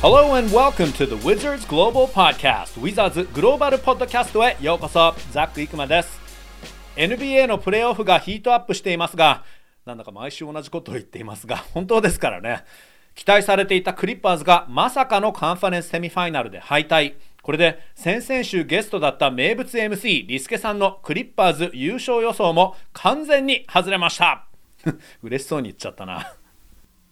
Hello and welcome to the Wizards Global Podcast. Wizards グローバルポッドキャストへようこそ。ザック・イクマです。NBA のプレーオフがヒートアップしていますがなんだか毎週同じことを言っていますが 本当ですからね。期待されていたクリッパーズがまさかのカンファレンスセミファイナルで敗退。これで先々週ゲストだった名物 MC リスケさんのクリッパーズ優勝予想も完全に外れました。嬉しそうに言っちゃったな。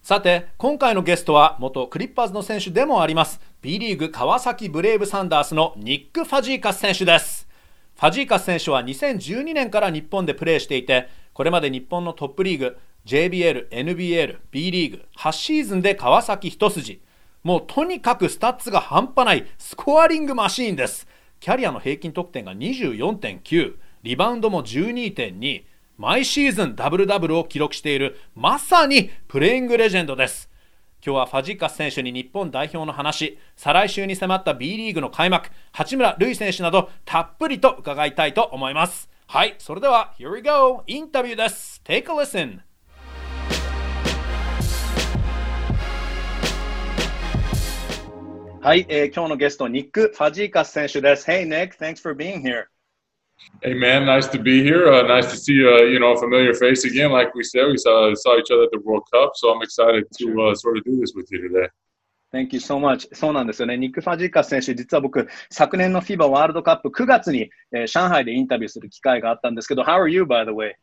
さて、今回のゲストは元クリッパーズの選手でもあります B リーグ川崎ブレイブサンダースのニック・ファジーカス選手です。ファジーカス選手は2012年から日本でプレーしていて、これまで日本のトップリーグ JBL、NBL、B リーグ8シーズンで川崎一筋。もうとにかくスタッツが半端ないスコアリングマシーンです。キャリアの平均得点が24.9、リバウンドも12.2、毎シーズンダブルダブルを記録しているまさにプレイングレジェンドです。今日はファジーカス選手に日本代表の話再来週に迫った B リーグの開幕八村塁選手などたっぷりと伺いたいと思います。はいそれでは Here we go インタビューです。Take a listen はい、えー、今日のゲストニック・ファジーカス選手です。Hey Nick, thanks for being here Hey man, nice to be here. Uh, nice to see uh, you know a familiar face again. Like we said, we saw saw each other at the World Cup, so I'm excited to uh, sort of do this with you today. Thank you so much. そうなんですよね。ニック・ファジーカス選手、実は僕、昨年の FIBA ワールドカップ9月に、えー、上海でインタビューする機会があったんですけど、How are you, by the way?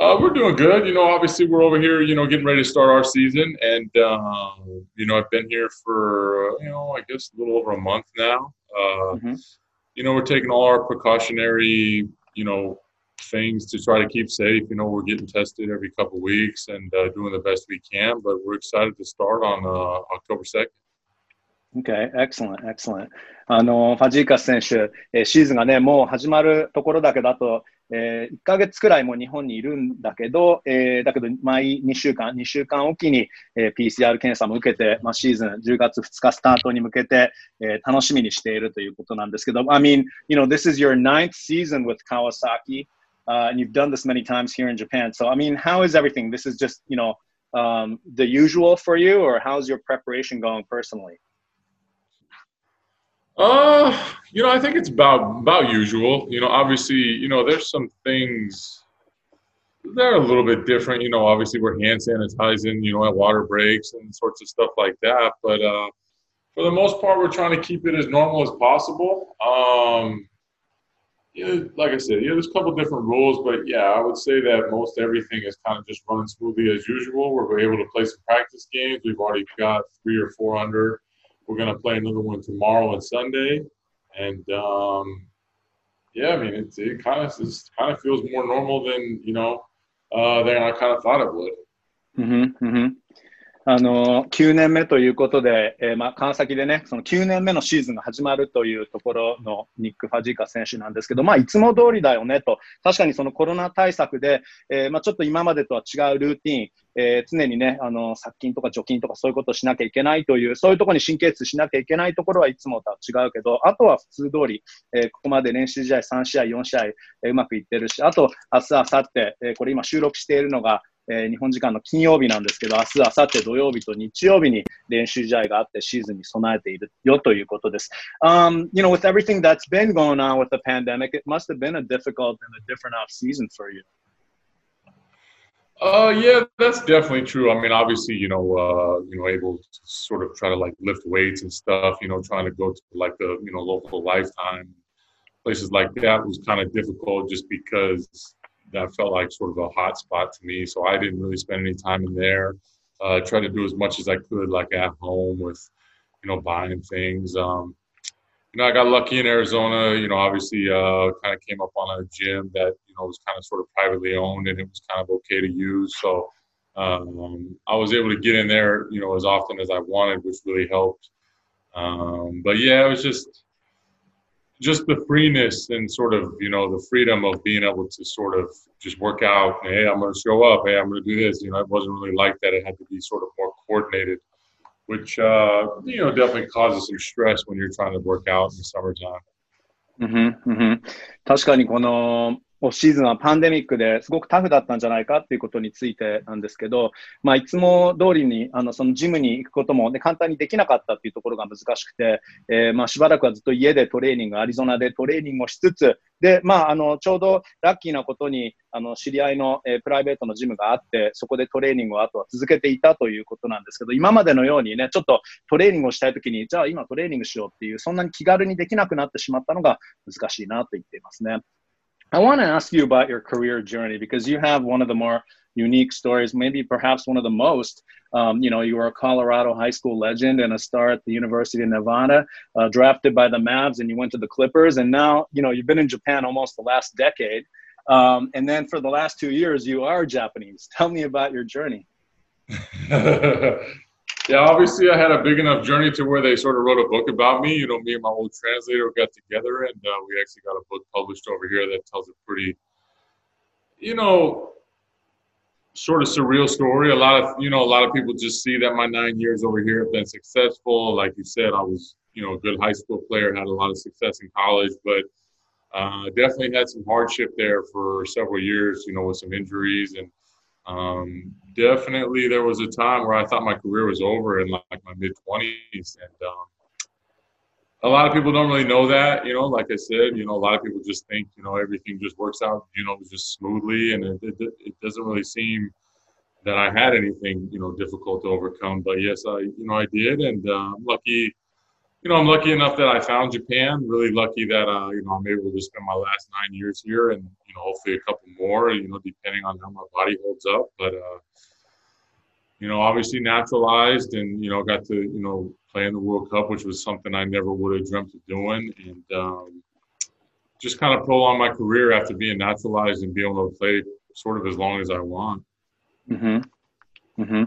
Uh, we're doing good. You know, obviously we're over here, you know, getting ready to start our season, and uh, you know, I've been here for you know, I guess a little over a month now. Uh, mm-hmm. you know, we're taking all our precautionary, you know, things to try to keep safe. You know, we're getting tested every couple weeks and uh, doing the best we can, but we're excited to start on uh, October 2nd. Okay, excellent, excellent. あのファジーカス選手、えー、シーズンがね、もう始まるところだけだと、えー、1ヶ月くらいも日本にいるんだけど、えー、だけど毎2週間、2週間おきに、えー、PCR 検査も受けて、まあ、シーズン10月2日スタートに向けて、えー、楽しみにしているということなんですけど、I mean, you know, this is your ninth season with Kawasaki, uh, and you've done this many times here in Japan. So, I mean, how is everything? This is just, you know, um, the usual for you, or how's your preparation going personally? Uh, you know, I think it's about about usual. You know, obviously, you know, there's some things they're a little bit different. You know, obviously we're hand sanitizing, you know, at water breaks and sorts of stuff like that. But uh, for the most part, we're trying to keep it as normal as possible. Um, yeah, like I said, yeah, there's a couple different rules, but yeah, I would say that most everything is kind of just running smoothly as usual. We're able to play some practice games. We've already got three or four under we're going to play another one tomorrow and Sunday. And um, yeah, I mean, it, it kind of kind of feels more normal than you know uh, than I kind of thought it would. Mm-hmm, mm-hmm. あの9年目ということで、えーまあ、川崎でね、その9年目のシーズンが始まるというところのニック・ファジーカ選手なんですけど、まあ、いつも通りだよねと、確かにそのコロナ対策で、えーまあ、ちょっと今までとは違うルーティン、えー、常にね、あの殺菌とか除菌とかそういうことをしなきゃいけないという、そういうところに神経質しなきゃいけないところはいつもとは違うけど、あとは普通通り、えー、ここまで練習試合3試合、4試合、えー、うまくいってるし、あと明日、明後日、え、これ今収録しているのが、えー、日本時間の金曜日なんですけど、明日、明後日土曜日と日曜日に練習試合があってシーズンに備えているよということです。Um, you know, with everything that's been going on with the pandemic, it must have been a difficult and a different off season for you. Uh, yeah, that's definitely true. I mean, obviously, you know, uh, you know, able to sort of try to like lift weights and stuff. You know, trying to go to like the you know local lifetime places like that was kind of difficult just because that felt like sort of a hot spot to me. So I didn't really spend any time in there. Uh, tried to do as much as I could, like at home with, you know, buying things. Um, you know, I got lucky in Arizona. You know, obviously, uh, kind of came up on a gym that you know was kind of sort of privately owned, and it was kind of okay to use. So um, I was able to get in there, you know, as often as I wanted, which really helped. Um, but yeah, it was just just the freeness and sort of you know the freedom of being able to sort of just work out hey i'm going to show up hey i'm going to do this you know it wasn't really like that it had to be sort of more coordinated which uh, you know definitely causes some stress when you're trying to work out in the summertime うんうん、確かにこの オフ シーズンはパンデミックですごくタフだったんじゃないかっていうことについてなんですけど、まあ、いつも通りにあのそのジムに行くことも、ね、簡単にできなかったっていうところが難しくて、えー、まあしばらくはずっと家でトレーニング、アリゾナでトレーニングをしつつ、で、まあ、あのちょうどラッキーなことにあの知り合いの、えー、プライベートのジムがあって、そこでトレーニングをあとは続けていたということなんですけど、今までのようにね、ちょっとトレーニングをしたいときに、じゃあ今トレーニングしようっていう、そんなに気軽にできなくなってしまったのが難しいなと言っていますね。I want to ask you about your career journey because you have one of the more unique stories, maybe perhaps one of the most. Um, you know, you were a Colorado high school legend and a star at the University of Nevada, uh, drafted by the Mavs, and you went to the Clippers. And now, you know, you've been in Japan almost the last decade. Um, and then for the last two years, you are Japanese. Tell me about your journey. Yeah, obviously, I had a big enough journey to where they sort of wrote a book about me. You know, me and my old translator got together, and uh, we actually got a book published over here that tells a pretty, you know, sort of surreal story. A lot of, you know, a lot of people just see that my nine years over here have been successful. Like you said, I was, you know, a good high school player, had a lot of success in college, but uh, definitely had some hardship there for several years. You know, with some injuries and um, definitely, there was a time where I thought my career was over in like my mid 20s, and um, a lot of people don't really know that. You know, like I said, you know, a lot of people just think you know everything just works out, you know, just smoothly, and it, it, it doesn't really seem that I had anything you know difficult to overcome. But yes, I you know I did, and uh, I'm lucky you know, I'm lucky enough that I found Japan. Really lucky that uh, you know I'm able to spend my last nine years here, and you know, hopefully a couple more. You know, depending on how my body holds up. But uh, you know, obviously naturalized, and you know, got to you know play in the World Cup, which was something I never would have dreamt of doing, and um, just kind of prolong my career after being naturalized and being able to play sort of as long as I want. Mm-hmm. Mm-hmm.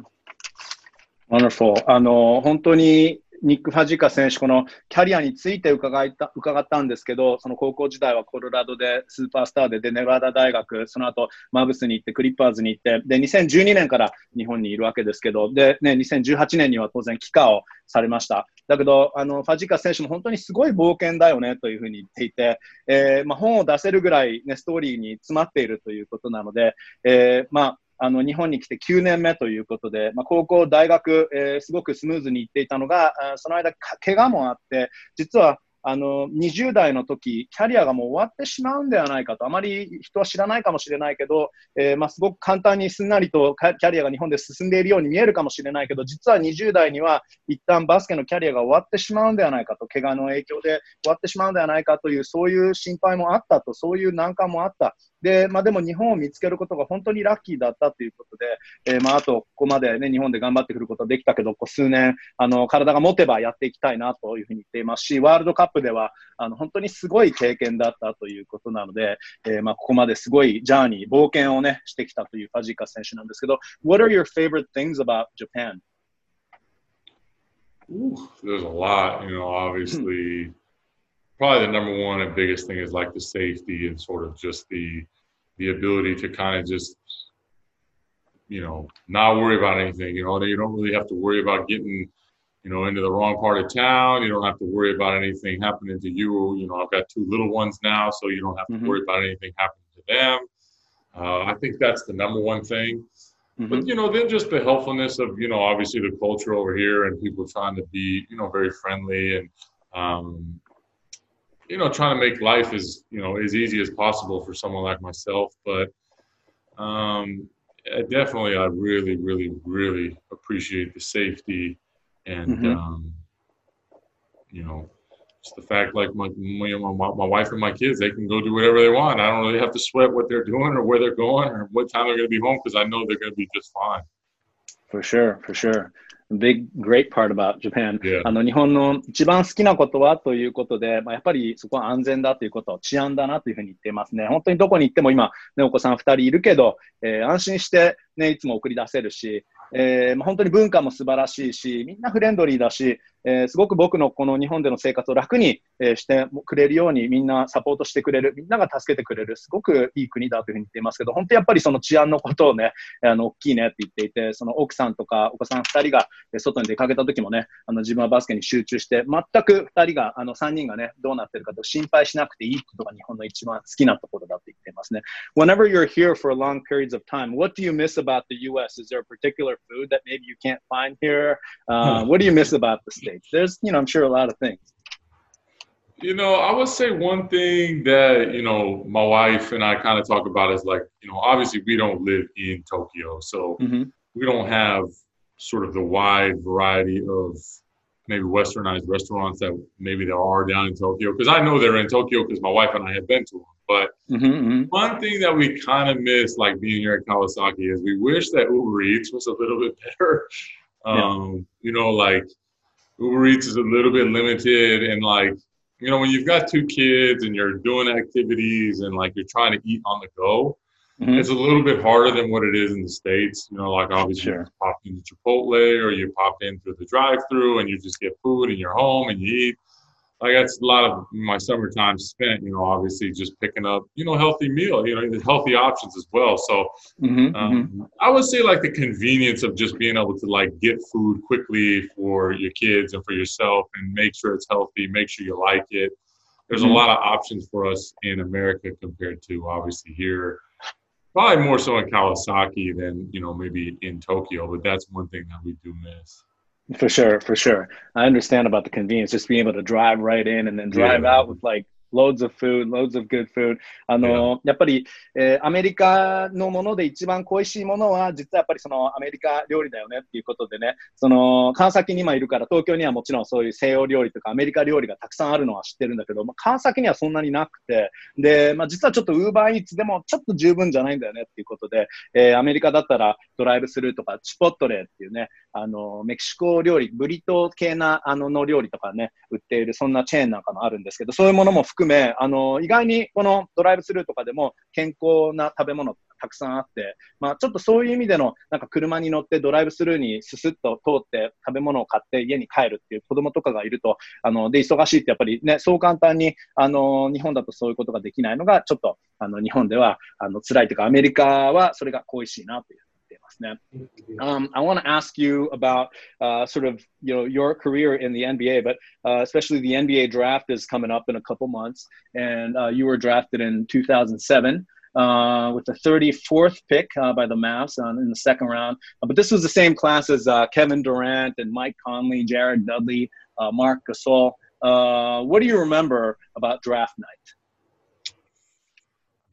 Wonderful. あの本当に ニック・ファジカ選手、このキャリアについて伺いた伺ったんですけど、その高校時代はコロラドでスーパースターで、で、ネバダ大学、その後マブスに行って、クリッパーズに行って、で、2012年から日本にいるわけですけど、で、ね、2018年には当然帰化をされました。だけど、あの、ファジカ選手も本当にすごい冒険だよねというふうに言っていて、えー、まあ、本を出せるぐらいね、ストーリーに詰まっているということなので、えー、まあ、あの日本に来て9年目ということで、まあ、高校、大学、えー、すごくスムーズにいっていたのが、その間、怪我もあって、実はあの20代の時キャリアがもう終わってしまうんではないかと、あまり人は知らないかもしれないけど、えー、まあ、すごく簡単にすんなりとキャリアが日本で進んでいるように見えるかもしれないけど、実は20代には一旦バスケのキャリアが終わってしまうんではないかと、怪我の影響で終わってしまうんではないかという、そういう心配もあったと、そういう難関もあった。で、まあ、でも日本を見つけることが本当にラッキーだったということで、えー、まあ、あと、ここまでね、日本で頑張ってくることできたけど、こう数年、あの、体が持てばやっていきたいなというふうに言っていますし、ワールドカップでは、あの、本当にすごい経験だったということなので、えー、まあ、ここまですごいジャーニー、冒険をね、してきたというファジーカ選手なんですけど、What are your favorite things about Japan? Ooh, there's a lot, you know, obviously. Probably the number one and biggest thing is like the safety and sort of just the the ability to kind of just you know not worry about anything you know you don't really have to worry about getting you know into the wrong part of town you don't have to worry about anything happening to you you know i've got two little ones now so you don't have to mm-hmm. worry about anything happening to them uh, i think that's the number one thing mm-hmm. but you know then just the helpfulness of you know obviously the culture over here and people trying to be you know very friendly and um, you know, trying to make life as you know as easy as possible for someone like myself. But um, definitely, I really, really, really appreciate the safety and mm-hmm. um, you know, just the fact like my, my my wife and my kids, they can go do whatever they want. I don't really have to sweat what they're doing or where they're going or what time they're going to be home because I know they're going to be just fine. For sure, for sure. Big, great part about Japan. Yeah. あの、日本の一番好きなことはということで、まあ、やっぱりそこは安全だということ、治安だなというふうに言っていますね。本当にどこに行っても今、ね、お子さん2人いるけど、えー、安心して、ね、いつも送り出せるし、えーまあ、本当に文化も素晴らしいし、みんなフレンドリーだし、えー、すごく僕のこの日本での生活を楽に、えー、してくれるようにみんなサポートしてくれる、みんなが助けてくれる、すごくいい国だというふうに言っていますけど、本当やっぱりその治安のことをね、あの、大きいねって言っていて、その奥さんとかお子さん二人が外に出かけた時もね、あの自分はバスケに集中して、全く二人が、あの三人がね、どうなってるかと心配しなくていいことが日本の一番好きなところだと言っていますね。Whenever you're here for long periods of time, what do you miss about the US? Is there a particular food that maybe you can't find here? Uh, what do you miss about the There's, you know, I'm sure a lot of things. You know, I would say one thing that, you know, my wife and I kind of talk about is like, you know, obviously we don't live in Tokyo. So mm-hmm. we don't have sort of the wide variety of maybe westernized restaurants that maybe there are down in Tokyo. Because I know they're in Tokyo because my wife and I have been to them. But mm-hmm, mm-hmm. one thing that we kind of miss, like being here at Kawasaki, is we wish that Uber Eats was a little bit better. Um, yeah. You know, like Uber Eats is a little bit limited, and like you know, when you've got two kids and you're doing activities and like you're trying to eat on the go, mm-hmm. it's a little bit harder than what it is in the states. You know, like obviously sure. you pop into Chipotle or you pop in through the drive-through and you just get food in your home and you eat like that's a lot of my summertime spent, you know, obviously just picking up, you know, healthy meal, you know, healthy options as well. So mm-hmm, um, mm-hmm. I would say like the convenience of just being able to like get food quickly for your kids and for yourself and make sure it's healthy, make sure you like it. There's mm-hmm. a lot of options for us in America compared to obviously here. Probably more so in Kawasaki than, you know, maybe in Tokyo, but that's one thing that we do miss. For sure, for sure. I understand about the convenience, just being able to drive right in and then drive yeah. out with like loads of food, loads of good food. あの、yeah. やっぱり、えー、アメリカのもので一番恋しいものは、実はやっぱりそのアメリカ料理だよねっていうことでね、その、川崎に今いるから、東京にはもちろんそういう西洋料理とかアメリカ料理がたくさんあるのは知ってるんだけど、まあ、川崎にはそんなになくて、で、まあ、実はちょっとウーバーイーツでもちょっと十分じゃないんだよねっていうことで、えー、アメリカだったらドライブスルーとかチポットレーっていうね、あの、メキシコ料理、ブリトー系なあのの料理とかね、売っている、そんなチェーンなんかもあるんですけど、そういうものも含め、あの、意外にこのドライブスルーとかでも健康な食べ物たくさんあって、まあ、ちょっとそういう意味での、なんか車に乗ってドライブスルーにススッと通って食べ物を買って家に帰るっていう子供とかがいると、あの、で、忙しいってやっぱりね、そう簡単に、あの、日本だとそういうことができないのが、ちょっと、あの、日本では、あの、辛いというか、アメリカはそれが恋しいなという。Um, I want to ask you about uh, sort of you know your career in the NBA, but uh, especially the NBA draft is coming up in a couple months, and uh, you were drafted in 2007 uh, with the 34th pick uh, by the Mavs in the second round. Uh, but this was the same class as Kevin Durant and Mike Conley, Jared Dudley, Marc Gasol. what do you remember about draft night?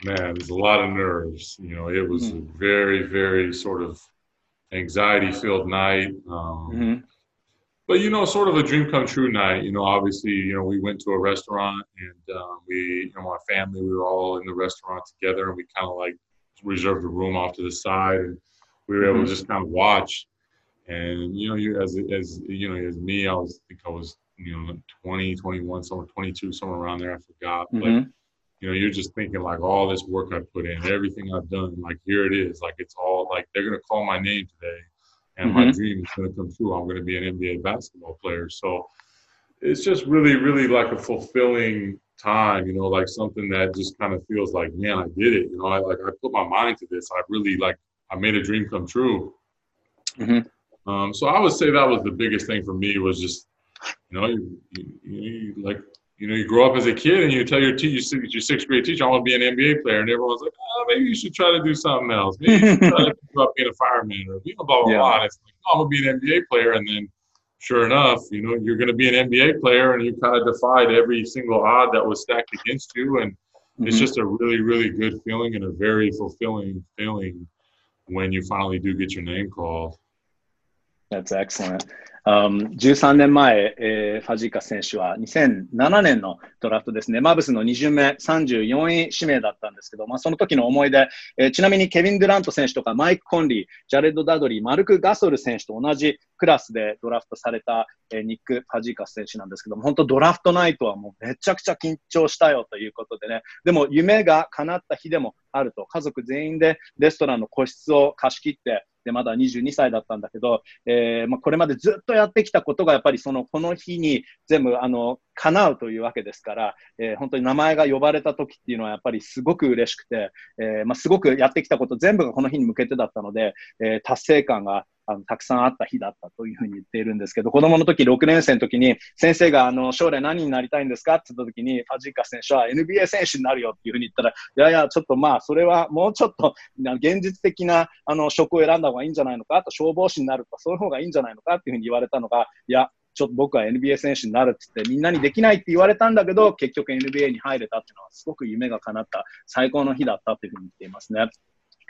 Man, there's a lot of nerves. You know, it was mm-hmm. a very, very sort of anxiety filled night. Um, mm-hmm. But, you know, sort of a dream come true night. You know, obviously, you know, we went to a restaurant and um, we, you know, my family, we were all in the restaurant together and we kind of like reserved a room off to the side and we were able mm-hmm. to just kind of watch. And, you know, you as, as, you know, as me, I was, I think I was, you know, 20, 21, somewhere 22, somewhere around there. I forgot. But, mm-hmm you know, you're just thinking like all this work I put in, everything I've done, like here it is, like it's all like they're gonna call my name today, and mm-hmm. my dream is gonna come true. I'm gonna be an NBA basketball player. So it's just really, really like a fulfilling time, you know, like something that just kind of feels like, man, I did it. You know, I like I put my mind to this. I really like I made a dream come true. Mm-hmm. Um, so I would say that was the biggest thing for me was just, you know, you, you, you, like you know, you grow up as a kid and you tell your teacher, your sixth grade teacher, I want to be an NBA player, and everyone's like, oh, maybe you should try to do something else. Maybe you should try to think about being a fireman or you know, blah blah yeah. blah. And it's like, oh, I'm gonna be an NBA player, and then sure enough, you know, you're gonna be an NBA player, and you kind of defied every single odd that was stacked against you, and mm-hmm. it's just a really, really good feeling and a very fulfilling feeling when you finally do get your name called. That's excellent. Um, 13年前、えー、ファジーカス選手は2007年のドラフトですね、マブスの2巡目34位指名だったんですけど、まあ、その時の思い出、えー、ちなみにケビン・デュラント選手とかマイク・コンリー、ジャレッド・ダドリー、マルク・ガソル選手と同じクラスでドラフトされた、えー、ニック・ファジーカス選手なんですけども、本当ドラフトナイトはもうめちゃくちゃ緊張したよということでね、でも夢が叶った日でもあると、家族全員でレストランの個室を貸し切って、で、まだ22歳だったんだけど、えーまあ、これまでずっとやってきたことが、やっぱりその、この日に全部、あの、叶うというわけですから、えー、本当に名前が呼ばれた時っていうのはやっぱりすごく嬉しくて、えー、まあ、すごくやってきたこと全部がこの日に向けてだったので、え、達成感があのたくさんあった日だったというふうに言っているんですけど、子供の時6年生の時に先生があの将来何になりたいんですか？って言った時に、ファジーカ選手は NBA 選手になるよっていうふうに言ったら、いやいや、ちょっとまあ、それはもうちょっと現実的なあの職を選んだ方がいいんじゃないのか、あと消防士になるとか、そういう方がいいんじゃないのか？っていうふうに言われたのが、いや、ちょっと僕は NBA 選手になるって言って、みんなにできないって言われたんだけど、結局 NBA に入れたっていうのは、すごく夢が叶った最高の日だったというふうに言っていますね。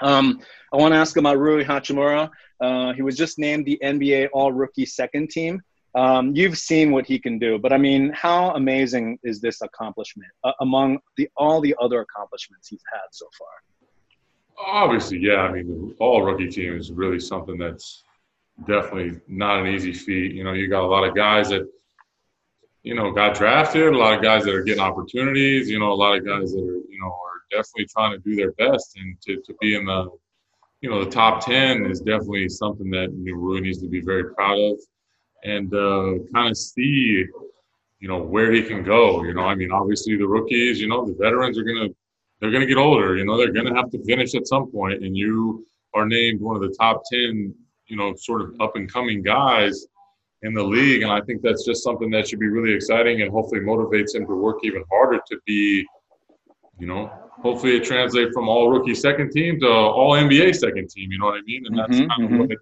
Um, I want to ask about Rui Hachimura. Uh, he was just named the NBA All Rookie Second Team. Um, you've seen what he can do, but I mean, how amazing is this accomplishment uh, among the all the other accomplishments he's had so far? Obviously, yeah. I mean, all rookie team is really something that's definitely not an easy feat. You know, you got a lot of guys that you know got drafted, a lot of guys that are getting opportunities. You know, a lot of guys that are you know definitely trying to do their best, and to, to be in the you know the top ten is definitely something that Rui needs to be very proud of, and uh, kind of see you know where he can go. You know, I mean, obviously the rookies, you know, the veterans are gonna they're gonna get older. You know, they're gonna have to finish at some point, and you are named one of the top ten, you know, sort of up and coming guys in the league. And I think that's just something that should be really exciting and hopefully motivates him to work even harder to be, you know, hopefully it translates from all rookie second team to all NBA second team. You know what I mean? And that's mm-hmm, kind of mm-hmm. what it,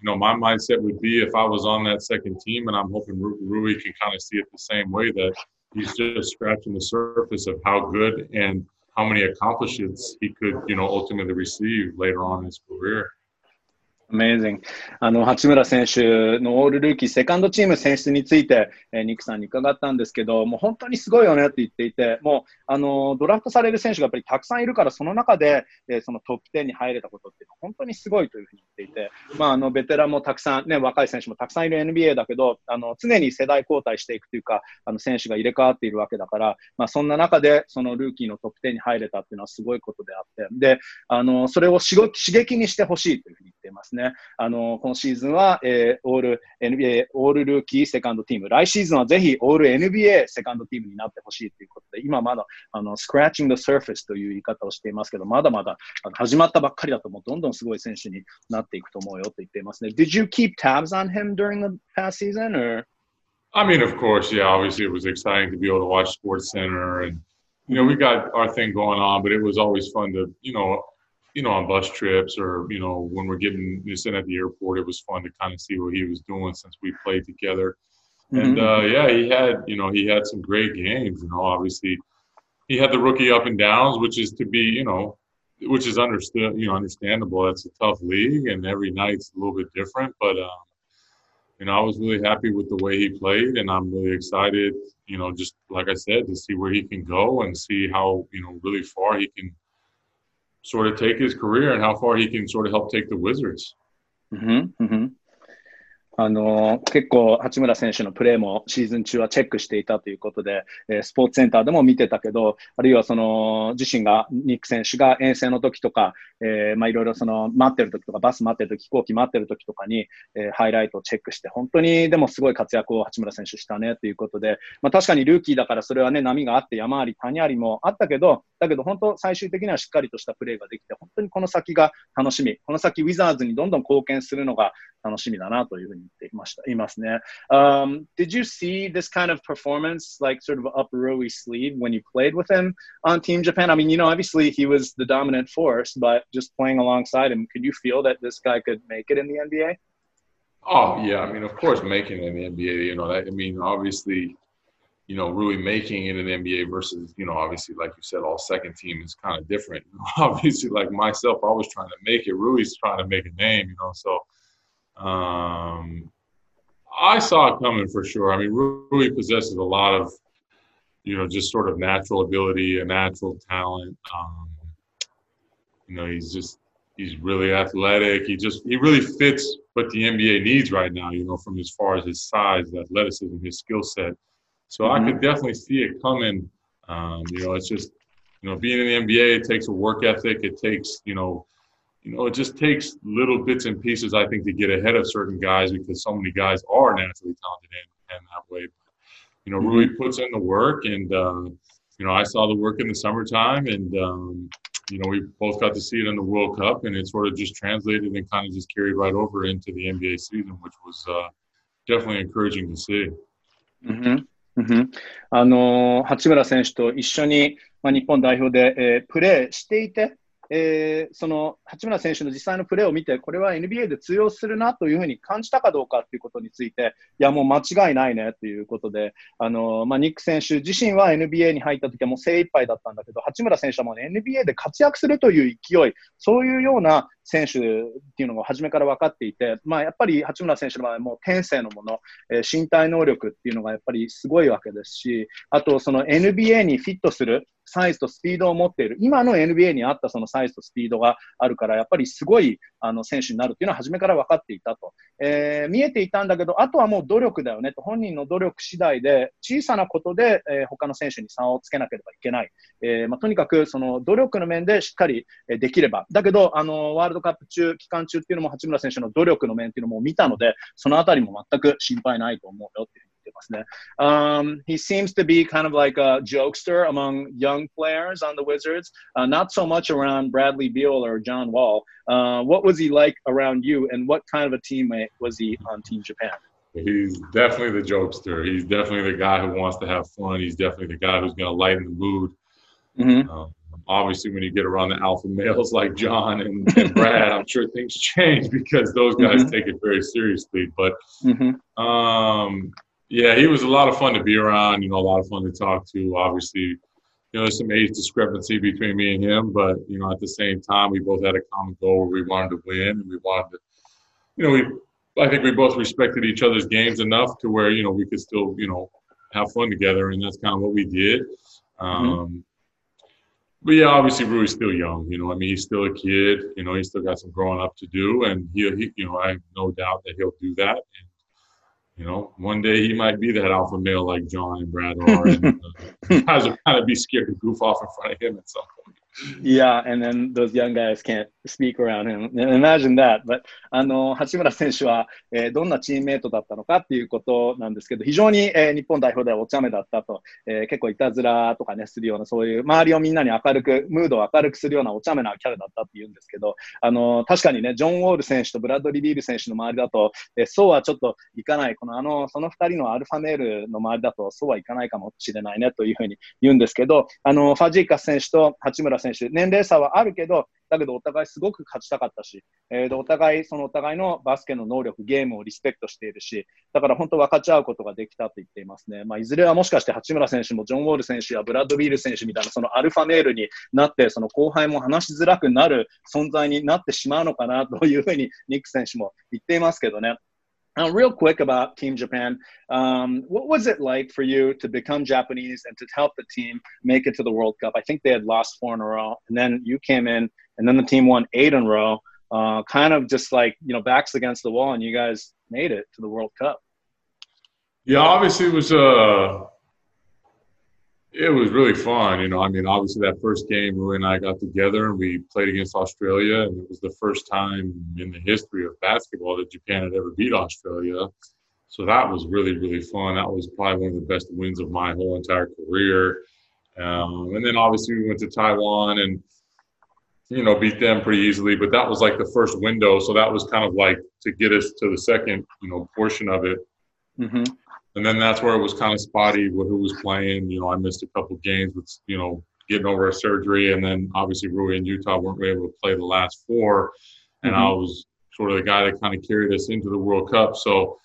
you know my mindset would be if I was on that second team. And I'm hoping Rui can kind of see it the same way that he's just scratching the surface of how good and how many accomplishments he could, you know, ultimately receive later on in his career. Amazing. あの、八村選手のオールルーキーセカンドチーム選出について、えー、ニックさんに伺ったんですけど、もう本当にすごいよねって言っていて、もう、あの、ドラフトされる選手がやっぱりたくさんいるから、その中で、えー、そのトップ10に入れたことって本当にすごいというふうに言っていて、まあ、あの、ベテランもたくさん、ね、若い選手もたくさんいる NBA だけど、あの、常に世代交代していくというか、あの、選手が入れ替わっているわけだから、まあ、そんな中で、そのルーキーのトップ10に入れたっていうのはすごいことであって、で、あの、それを刺激にしてほしいというふうに言っていますね。あの、今シーズンは、えー、オール NBA、オールルーキーセカンドチーム。来シーズンはぜひオール NBA セカンドチームになってほしいということで、今まだ、あの、scratching the surface という言い方をしていますけど、まだまだ始まったばっかりだと、もうどんどんすごい選手になっていくと思うよと言っていますね。Did you keep tabs on him during the past season or? I mean, of course, yeah. Obviously, it was exciting to be able to watch Sports Center, and you know, we got our thing going on. But it was always fun to, you know, you know, on bus trips or, you know, when we're getting sitting at the airport, it was fun to kind of see what he was doing since we played together. Mm-hmm. And uh, yeah, he had, you know, he had some great games. You know, obviously, he had the rookie up and downs, which is to be, you know, which is understood, you know, understandable. That's a tough league, and every night's a little bit different. But um, you know, I was really happy with the way he played, and I'm really excited. You know, just like I said, to see where he can go and see how you know really far he can sort of take his career and how far he can sort of help take the Wizards. Mm-hmm, mm-hmm. あの結構、八村選手のプレーもシーズン中はチェックしていたということで、えー、スポーツセンターでも見てたけど、あるいはその自身が、ニック選手が遠征の時とか、え、まあいろいろその待ってる時とか、バス待ってる時、飛行機待ってる時とかに、えー、ハイライトをチェックして、本当にでもすごい活躍を八村選手したねということで、まあ確かにルーキーだからそれはね、波があって山あり谷ありもあったけど、だけど本当最終的にはしっかりとしたプレーができて、本当にこの先が楽しみ、この先ウィザーズにどんどん貢献するのが楽しみだなというふうに言っていました。いますね。Um, did you see this kind of performance, like sort of up Rui's sleeve when you played with him on Team Japan? I mean, you know, obviously he was the dominant force, but just playing alongside him, could you feel that this guy could make it in the NBA? Oh yeah, I mean, of course, making it in the NBA. You know, that, I mean, obviously, you know, Rui making it in the NBA versus, you know, obviously, like you said, all second team is kind of different. obviously, like myself, I was trying to make it. Rui's trying to make a name, you know. So, um, I saw it coming for sure. I mean, Rui possesses a lot of, you know, just sort of natural ability, a natural talent. Um, you know, he's just he's really athletic. He just he really fits what the NBA needs right now. You know, from as far as his size, athleticism, his skill set. So mm-hmm. I could definitely see it coming. Um, you know, it's just you know being in the NBA, it takes a work ethic. It takes you know you know, it just takes little bits and pieces, I think, to get ahead of certain guys because so many guys are naturally talented in, in that way. You know, Rui mm-hmm. puts in the work, and uh, you know, I saw the work in the summertime, and um, you know, we both got to see it in the World Cup, and it sort of just translated and kind of just carried right over into the NBA season, which was uh, definitely encouraging to see. Mm-hmm. Mm-hmm. あの八村選手と一緒に、まあ、日本代表で、えー、プレーしていて、 えー、その八村選手の実際のプレーを見て、これは NBA で通用するなというふうに感じたかどうかということについて、いや、もう間違いないねということで、あのまあ、ニック選手自身は NBA に入った時はもう精一杯だったんだけど、八村選手はもう、ね、NBA で活躍するという勢い、そういうような選手っていうのが初めから分かっていて、まあ、やっぱり八村選手の場合もう天性のもの、えー、身体能力っていうのがやっぱりすごいわけですし、あとその NBA にフィットするサイズとスピードを持っている、今の NBA に合ったそのサイズとスピードがあるから、やっぱりすごいあの選手になるっていうのは初めから分かっていたと、えー、見えていたんだけど、あとはもう努力だよねと、本人の努力次第で、小さなことで、えー、他の選手に差をつけなければいけない。えーまあ、とにかくその努力の面でしっかりできれば、だけど、あのワールドカップ中、期間中っていうのも八村選手の努力の面っていうのも見たので、そのあたりも全く心配ないと思うよっていう Um, he seems to be kind of like a jokester among young players on the Wizards, uh, not so much around Bradley Beal or John Wall. Uh, what was he like around you, and what kind of a teammate was he on Team Japan? He's definitely the jokester. He's definitely the guy who wants to have fun. He's definitely the guy who's going to lighten the mood. Mm-hmm. Um, obviously, when you get around the alpha males like John and, and Brad, I'm sure things change because those guys mm-hmm. take it very seriously. But mm-hmm. um, yeah, he was a lot of fun to be around. You know, a lot of fun to talk to. Obviously, you know, there's some age discrepancy between me and him, but you know, at the same time, we both had a common goal where we wanted to win, and we wanted to, you know, we. I think we both respected each other's games enough to where you know we could still you know have fun together, and that's kind of what we did. Mm-hmm. Um, mm-hmm. But yeah, obviously Rui's still young. You know, I mean, he's still a kid. You know, he's still got some growing up to do, and he, he you know, I have no doubt that he'll do that. And, you know, one day he might be that alpha male like John and Brad are. and, uh, guys will kind of be scared to goof off in front of him at some point. Yeah, and then those young guys can't speak around him. Imagine that. But あの八村選手は、えー、どんなチームメイトだったのかっていうことなんですけど、非常に、えー、日本代表ではお茶目だったと、えー、結構いたずらとかね、するような、そういう周りをみんなに明るく、ムードを明るくするようなお茶目なキャラだったっていうんですけど、あの確かにね、ジョン・ウォール選手とブラッドリー・ビール選手の周りだと、えー、そうはちょっといかない、このあのその二人のアルファメールの周りだと、そうはいかないかもしれないねというふうに言うんですけど、あのファジーカス選手と八村選手、選手年齢差はあるけど、だけどお互いすごく勝ちたかったし、えー、でお互い、そのお互いのバスケの能力、ゲームをリスペクトしているし、だから本当分かち合うことができたと言っていますね。まあ、いずれはもしかして八村選手もジョン・ウォール選手やブラッド・ビール選手みたいなそのアルファメールになって、その後輩も話しづらくなる存在になってしまうのかなというふうにニック選手も言っていますけどね。Uh, real quick about Team Japan, um, what was it like for you to become Japanese and to help the team make it to the World Cup? I think they had lost four in a row, and then you came in, and then the team won eight in a row. Uh, kind of just like you know backs against the wall, and you guys made it to the World Cup. Yeah, obviously it was uh it was really fun. You know, I mean, obviously that first game, Rui and I got together and we played against Australia, and it was the first time in the history of basketball that Japan had ever beat Australia. So that was really, really fun. That was probably one of the best wins of my whole entire career. Um, and then obviously we went to Taiwan and you know beat them pretty easily. But that was like the first window, so that was kind of like to get us to the second, you know, portion of it. Mm-hmm and then that's where it was kind of spotty with who was playing. You know, I missed a couple games with you know getting over a surgery, and then obviously Rui and Yuta weren't able to play the last four, and mm-hmm. I was sort of the guy that kind of carried us into the World Cup. So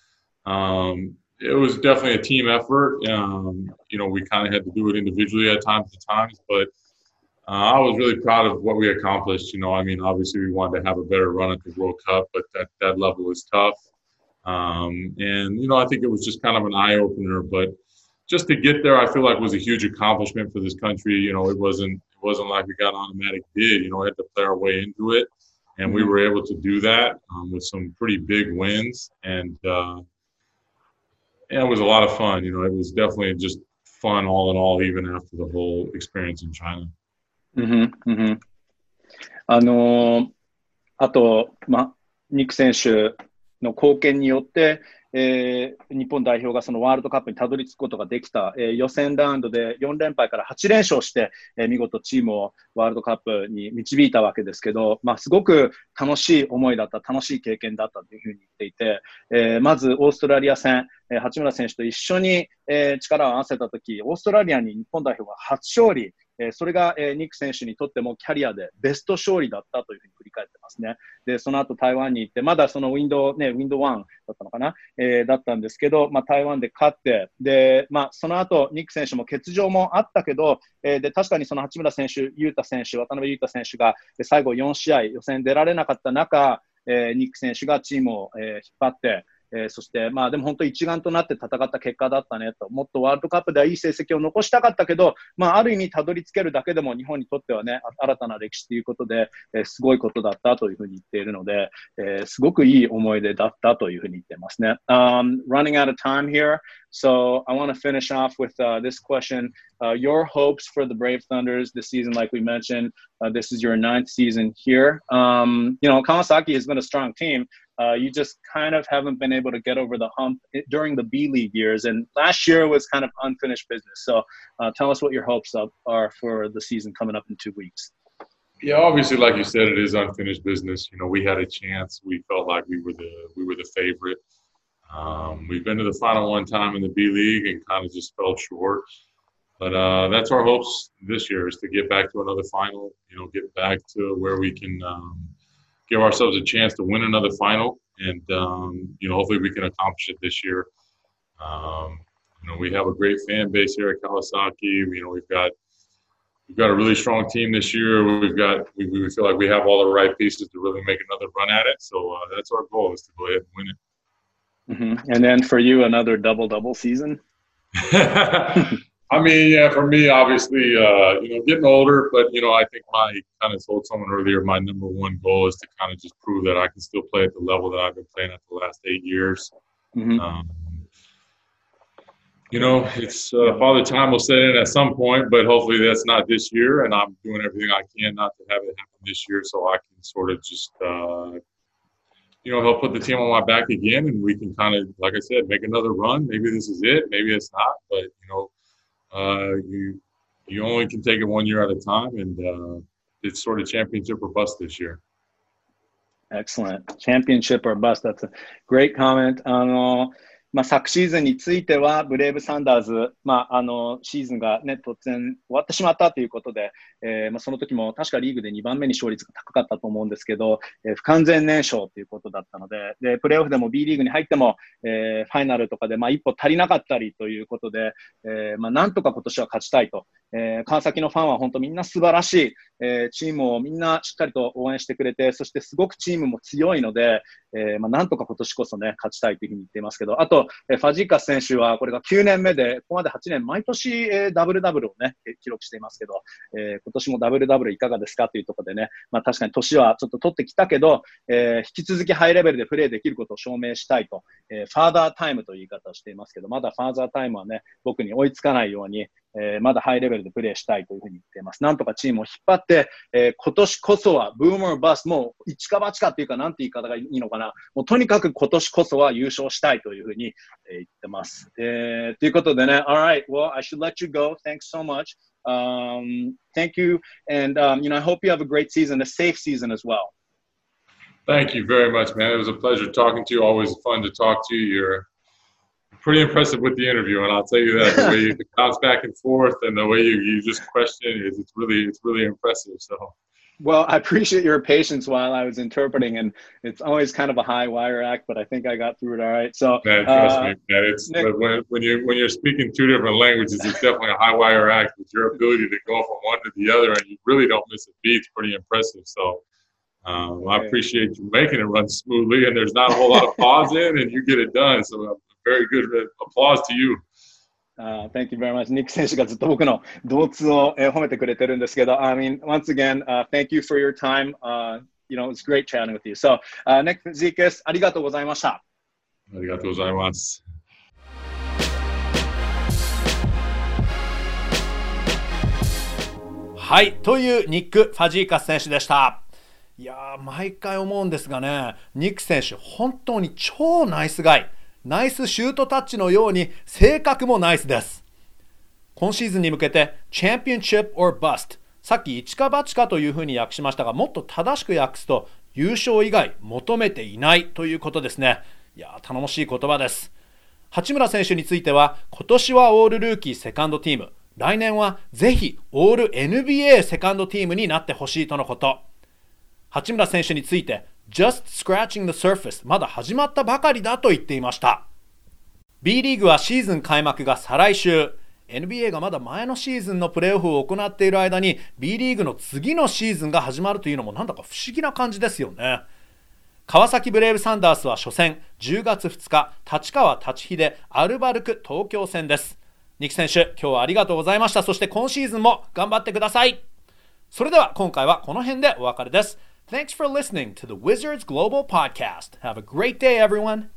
um, it was definitely a team effort. Um, you know, we kind of had to do it individually at times at times, but uh, I was really proud of what we accomplished. You know, I mean, obviously we wanted to have a better run at the World Cup, but that that level was tough. Um, and, you know, I think it was just kind of an eye opener, but just to get there, I feel like was a huge accomplishment for this country. You know, it wasn't, it wasn't like we got automatic bid, you know, we had to play our way into it. And we mm-hmm. were able to do that um, with some pretty big wins. And, uh, yeah, it was a lot of fun. You know, it was definitely just fun all in all, even after the whole experience in China. Mm-hmm, mm-hmm. あのー あと、ま、ニック選手 の貢献によって、えー、日本代表がそのワールドカップにたどり着くことができた、えー、予選ラウンドで4連敗から8連勝して、えー、見事チームをワールドカップに導いたわけですけど、まあ、すごく楽しい思いだった、楽しい経験だったというふうに言っていて、え、まずオーストラリア戦、え、八村選手と一緒に、え、力を合わせたとき、オーストラリアに日本代表が初勝利、えそれが、えニック選手にとってもキャリアでベスト勝利だったというふうに振り返ってますね。で、その後台湾に行って、まだそのウィンドウ、ね、ウィンドウ1だったのかな、えー、だったんですけど、まあ、台湾で勝って、で、まあ、その後、ニック選手も欠場もあったけど、えー、で、確かにその八村選手、雄太選手、渡辺雄太選手が最後4試合予選出られなかった中、えー、ニック選手がチームを、え、引っ張って、えー、そして、まあでも本当一丸となって戦った結果だったねと、もっとワールドカップではいい成績を残したかったけど、まあある意味たどり着けるだけでも日本にとってはね、新たな歴史ということで、えー、すごいことだったというふうに言っているので、えー、すごくいい思い出だったというふうに言ってますね。Um, running out of time here, so I want to finish off with uh, this question. Uh, your hopes for the Brave Thunders this season, like we mentioned, uh, this is your ninth season here. Um, you know, Kawasaki has been a strong team. Uh, you just kind of haven't been able to get over the hump during the B League years. And last year was kind of unfinished business. So uh, tell us what your hopes are for the season coming up in two weeks. Yeah, obviously, like you said, it is unfinished business. You know, we had a chance. We felt like we were the we were the favorite. Um, we've been to the final one time in the B League and kind of just fell short. But uh, that's our hopes this year is to get back to another final. You know, get back to where we can um, give ourselves a chance to win another final, and um, you know, hopefully we can accomplish it this year. Um, you know, we have a great fan base here at Kawasaki. You know, we've got we've got a really strong team this year. We've got we, we feel like we have all the right pieces to really make another run at it. So uh, that's our goal is to go ahead and win it. Mm-hmm. And then for you, another double double season. I mean, yeah, for me, obviously, uh, you know, getting older, but you know, I think my kind of told someone earlier, my number one goal is to kind of just prove that I can still play at the level that I've been playing at the last eight years. Mm-hmm. Um, you know, it's uh, Father Time will set in at some point, but hopefully that's not this year. And I'm doing everything I can not to have it happen this year, so I can sort of just, uh, you know, help put the team on my back again, and we can kind of, like I said, make another run. Maybe this is it, maybe it's not, but you know uh, you you only can take it one year at a time, and uh, it's sort of championship or bust this year. Excellent. Championship or bust. That's a great comment. あのまあ、昨シーズンについては、ブレイブ・サンダーズ、まあ、あのシーズンが、ね、突然終わってしまったということで、 えーまあ、その時も確かリーグで2番目に勝率が高かったと思うんですけど、えー、不完全燃焼ということだったので、でプレーオフでも B リーグに入っても、えー、ファイナルとかで、まあ、一歩足りなかったりということで、えーまあ、なんとか今年は勝ちたいと、えー、川崎のファンは本当みんな素晴らしい、えー、チームをみんなしっかりと応援してくれて、そしてすごくチームも強いので、えーまあ、なんとか今年こそね、勝ちたいというふうに言っていますけど、あと、えー、ファジーカス選手はこれが9年目で、ここまで8年、毎年、えー、ダブルダブルをね、記録していますけど、えー、今年もダブルダブルいかがですかというところでね、まあ、確かに年はちょっと取ってきたけど、えー、引き続きハイレベルでプレーできることを証明したいと、えー、ファーダータイムという言い方をしていますけど、まだファーザータイムはね、僕に追いつかないように、えー、まだハイレベルでプレーしたいというふうに言っています。なんとかチームを引っ張って、えー、今年こそはブーマーバス、もう一か八かっていうか、なんて言い方がいいのかな。もうとにかく今年こそは優勝したいというふうに、えー、言ってます。えー、ということでね、alright, well, I should let you go. Thanks so much. Um, thank you. And, um, you know, I hope you have a great season, a safe season as well. Thank you very much, man. It was a pleasure talking to you. Always fun to talk to you. You're pretty impressive with the interview, and I'll tell you that the way you bounce back and forth and the way you, you just question is it's really it's really impressive. So. Well, I appreciate your patience while I was interpreting, and it's always kind of a high wire act, but I think I got through it all right. So, man, trust uh, me, man, it's Nick, when, when you when you're speaking two different languages, it's definitely a high wire act. But your ability to go from one to the other, and you really don't miss a beat, is pretty impressive. So, um, I appreciate you making it run smoothly, and there's not a whole lot of pause in, and you get it done. So, very good applause to you. Uh, thank you very much. ニック選手がずっと僕の動通を、えー、褒めてくれてるんですけど、I mean, once again,、uh, thank you for your time.、Uh, you know, it's great chatting with you. So, uh, Nick Zikis, ありがとうございました。ありがとうございます。はい、というニック・ファジーカス選手でした。いやー、毎回思うんですがね、ニック選手、本当に超ナイスガイ。ナイスシュートタッチのように、性格もナイスです。今シーズンに向けて、チャンピオンシップ or bust。さっき一か八かというふうに訳しましたが、もっと正しく訳すと、優勝以外求めていないということですね。いや頼もしい言葉です。八村選手については、今年はオールルーキーセカンドティーム、来年はぜひオール NBA セカンドティームになってほしいとのこと。八村選手について、just scratching the surface まだ始まったばかりだと言っていました。B リーグはシーズン開幕が再来週。NBA がまだ前のシーズンのプレーオフを行っている間に B リーグの次のシーズンが始まるというのもなんだか不思議な感じですよね。川崎ブレイブサンダースは初戦10月2日立川立秀アルバルク東京戦です。ニキ選手、今日はありがとうございました。そして今シーズンも頑張ってください。それでは今回はこの辺でお別れです。Thanks for listening to the Wizards Global Podcast. Have a great day, everyone.